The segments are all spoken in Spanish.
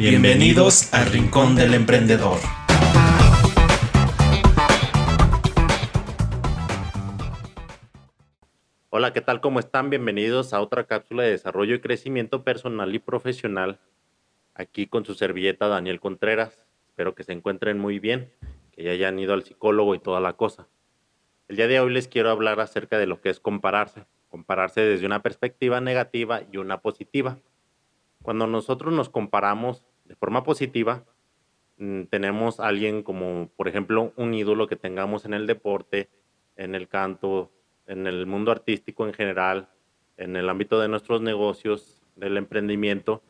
Bienvenidos al Rincón del Emprendedor. Hola, ¿qué tal? ¿Cómo están? Bienvenidos a otra cápsula de desarrollo y crecimiento personal y profesional. Aquí con su servilleta Daniel Contreras. Espero que se encuentren muy bien, que ya hayan ido al psicólogo y toda la cosa. El día de hoy les quiero hablar acerca de lo que es compararse. Compararse desde una perspectiva negativa y una positiva. Cuando nosotros nos comparamos de forma positiva, mm, tenemos alguien como, por ejemplo, un ídolo que tengamos en el deporte, en el canto, en el mundo artístico en general, en el ámbito de nuestros negocios, del emprendimiento,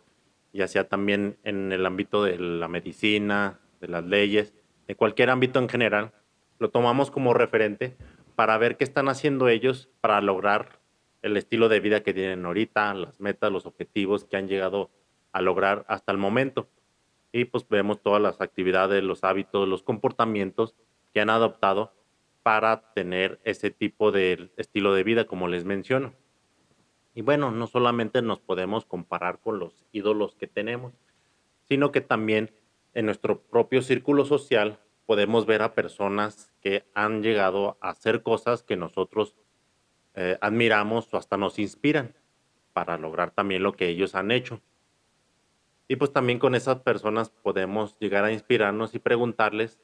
ya sea también en el ámbito de la medicina, de las leyes, de cualquier ámbito en general, lo tomamos como referente para ver qué están haciendo ellos para lograr el estilo de vida que tienen ahorita, las metas, los objetivos que han llegado a lograr hasta el momento. Y pues vemos todas las actividades, los hábitos, los comportamientos que han adoptado para tener ese tipo de estilo de vida, como les menciono. Y bueno, no solamente nos podemos comparar con los ídolos que tenemos, sino que también en nuestro propio círculo social podemos ver a personas que han llegado a hacer cosas que nosotros eh, admiramos o hasta nos inspiran para lograr también lo que ellos han hecho. Y pues también con esas personas podemos llegar a inspirarnos y preguntarles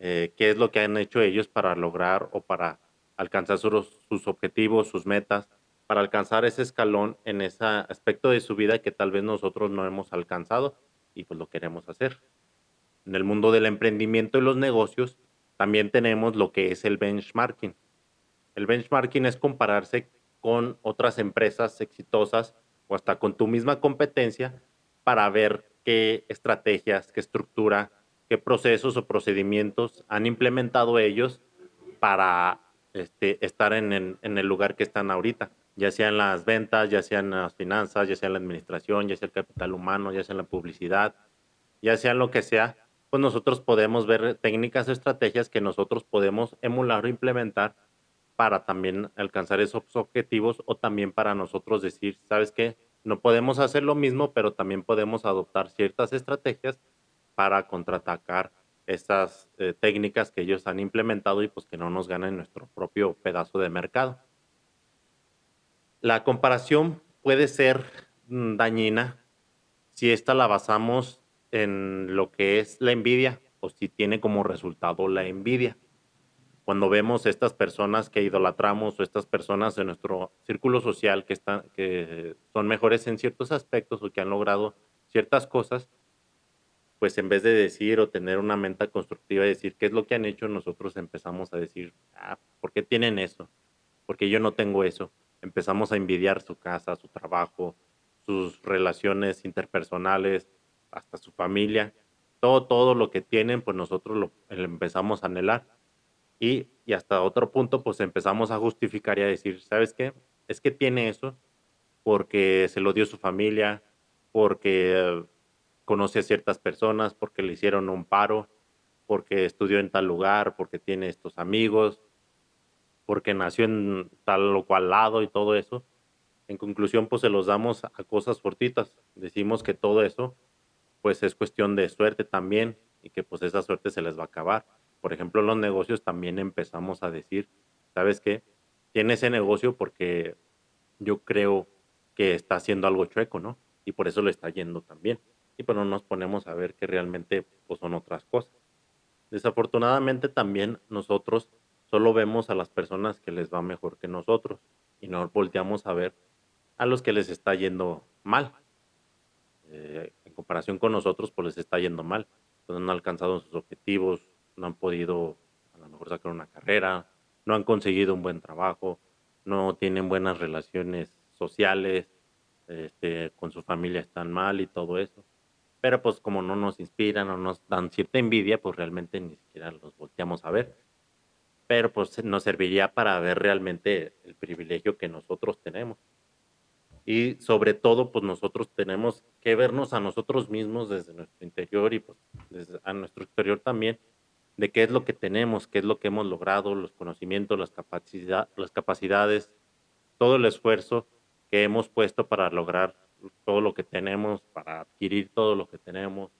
eh, qué es lo que han hecho ellos para lograr o para alcanzar sus, sus, objetivos, sus metas, para alcanzar ese escalón en ese aspecto de su vida que tal vez nosotros no hemos alcanzado y pues lo queremos hacer. En el mundo del emprendimiento y los negocios también tenemos lo que es el benchmarking. El benchmarking es compararse con otras empresas exitosas o hasta con tu misma competencia para ver qué estrategias, qué estructura, qué procesos o procedimientos han implementado ellos para este, estar en, el lugar que están ahorita, ya sea en las ventas, ya sea en las finanzas, ya sea en la administración, ya sea el capital humano, ya sea en la publicidad, ya sea lo que sea, pues nosotros podemos ver técnicas, estrategias que nosotros podemos emular o implementar para también alcanzar esos objetivos o también para nosotros decir, ¿sabes qué? No podemos hacer lo mismo, pero también podemos adoptar ciertas estrategias para contraatacar estas eh, técnicas que ellos han implementado y pues que no nos ganen nuestro propio pedazo de mercado. La comparación puede ser mm, dañina si esta la basamos en lo que es la envidia o si tiene como resultado la envidia cuando vemos estas personas que idolatramos o estas personas en nuestro círculo social que, están, que son mejores en ciertos aspectos o que han logrado ciertas cosas, pues en vez de decir o tener una mente constructiva y decir qué es lo que han hecho, nosotros empezamos a decir, ah, ¿por qué tienen eso? Porque yo no tengo eso. Empezamos a envidiar su casa, su trabajo, sus relaciones interpersonales, hasta su familia. Todo, todo lo que tienen, pues nosotros lo empezamos a anhelar y, hasta otro punto, pues empezamos a justificar y a decir, ¿sabes qué? Es que tiene eso porque se lo dio su familia, porque conoce a ciertas personas, porque le hicieron un paro, porque estudió en tal lugar, porque tiene estos amigos, porque nació en tal o cual lado y todo eso. En conclusión, pues se los damos a cosas fortitas. Decimos que todo eso, pues es cuestión de suerte también y que pues esa suerte se les va a acabar por ejemplo, los negocios también empezamos a decir, ¿sabes qué? Tiene ese negocio porque yo creo que está haciendo algo chueco, ¿no? Y por eso le está yendo también. Y pues no nos ponemos a ver que realmente pues, son otras cosas. Desafortunadamente también nosotros solo vemos a las personas que les va mejor que nosotros y no volteamos a ver a los que les está yendo mal. Eh, en comparación con nosotros, pues les está yendo mal. Pues no han alcanzado sus objetivos, no han podido a lo mejor sacar una carrera, no han conseguido un buen trabajo, no tienen buenas relaciones sociales, este, con su familia están mal y todo eso. Pero pues como no nos inspiran o nos dan cierta envidia, pues realmente ni siquiera los volteamos a ver. Pero pues nos serviría para ver realmente el privilegio que nosotros tenemos. Y sobre todo, pues nosotros tenemos que vernos a nosotros mismos desde nuestro interior y pues a nuestro exterior también de qué es lo que tenemos, qué es lo que hemos logrado, los conocimientos, las, las capacidades, todo el esfuerzo que hemos puesto para lograr todo lo que tenemos, para adquirir todo lo que tenemos,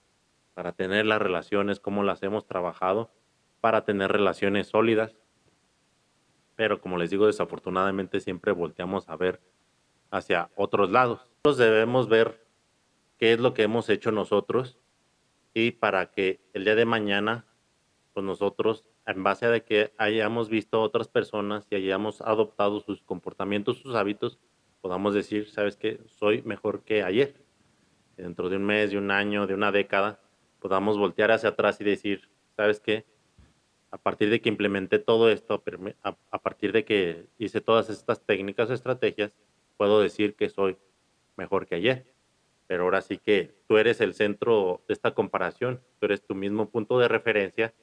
para tener las relaciones, cómo las hemos trabajado, para tener relaciones sólidas. Pero como les digo, desafortunadamente siempre volteamos a ver hacia otros lados. Nosotros debemos ver qué es lo que hemos hecho nosotros y para que el día de mañana, pues nosotros, en base a de que hayamos visto a otras personas y hayamos adoptado sus comportamientos, sus hábitos, podamos decir, sabes que soy mejor que ayer. Dentro de un mes, de un año, de una década, podamos voltear hacia atrás y decir, sabes qué, a partir de que implementé todo esto, a partir de que hice todas estas técnicas o estrategias, puedo decir que soy mejor que ayer. Pero ahora sí que tú eres el centro de esta comparación, tú eres tu mismo punto de referencia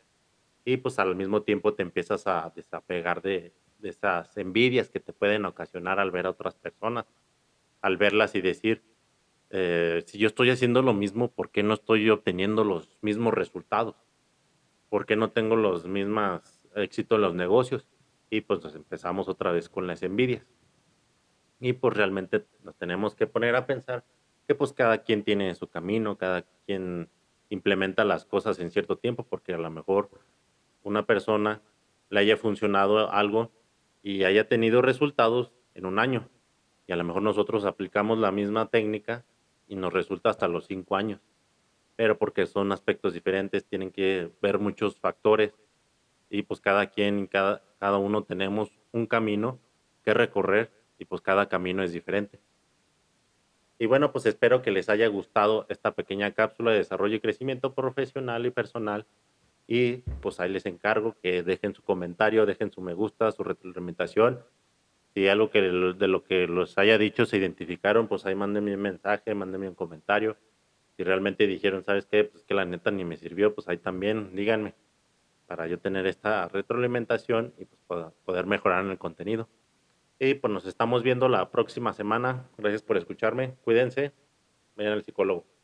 y pues al mismo tiempo te empiezas a desapegar de, de esas envidias que te pueden ocasionar al ver a otras personas, al verlas y decir, eh, si yo estoy haciendo lo mismo, ¿por qué no estoy obteniendo los mismos resultados? ¿Por qué no tengo los mismos éxitos en los negocios? Y pues nos empezamos otra vez con las envidias. Y pues realmente nos tenemos que poner a pensar que pues cada quien tiene su camino, cada quien implementa las cosas en cierto tiempo, porque a lo mejor una persona le haya funcionado algo y haya tenido resultados en un año. Y a lo mejor nosotros aplicamos la misma técnica y nos resulta hasta los cinco años. Pero porque son aspectos diferentes, tienen que ver muchos factores y pues cada quien, cada, cada uno tenemos un camino que recorrer y pues cada camino es diferente. Y bueno, pues espero que les haya gustado esta pequeña cápsula de desarrollo y crecimiento profesional y personal y pues ahí les encargo que dejen su comentario, dejen su me gusta, su retroalimentación. Si algo que de lo que los haya dicho se identificaron, pues ahí mándenme un mensaje, mándenme un comentario. Si realmente dijeron, ¿sabes qué? Pues que la neta ni me sirvió, pues ahí también díganme para yo tener esta retroalimentación y pues poder mejorar en el contenido. Y pues nos estamos viendo la próxima semana. Gracias por escucharme. Cuídense. Vayan al psicólogo.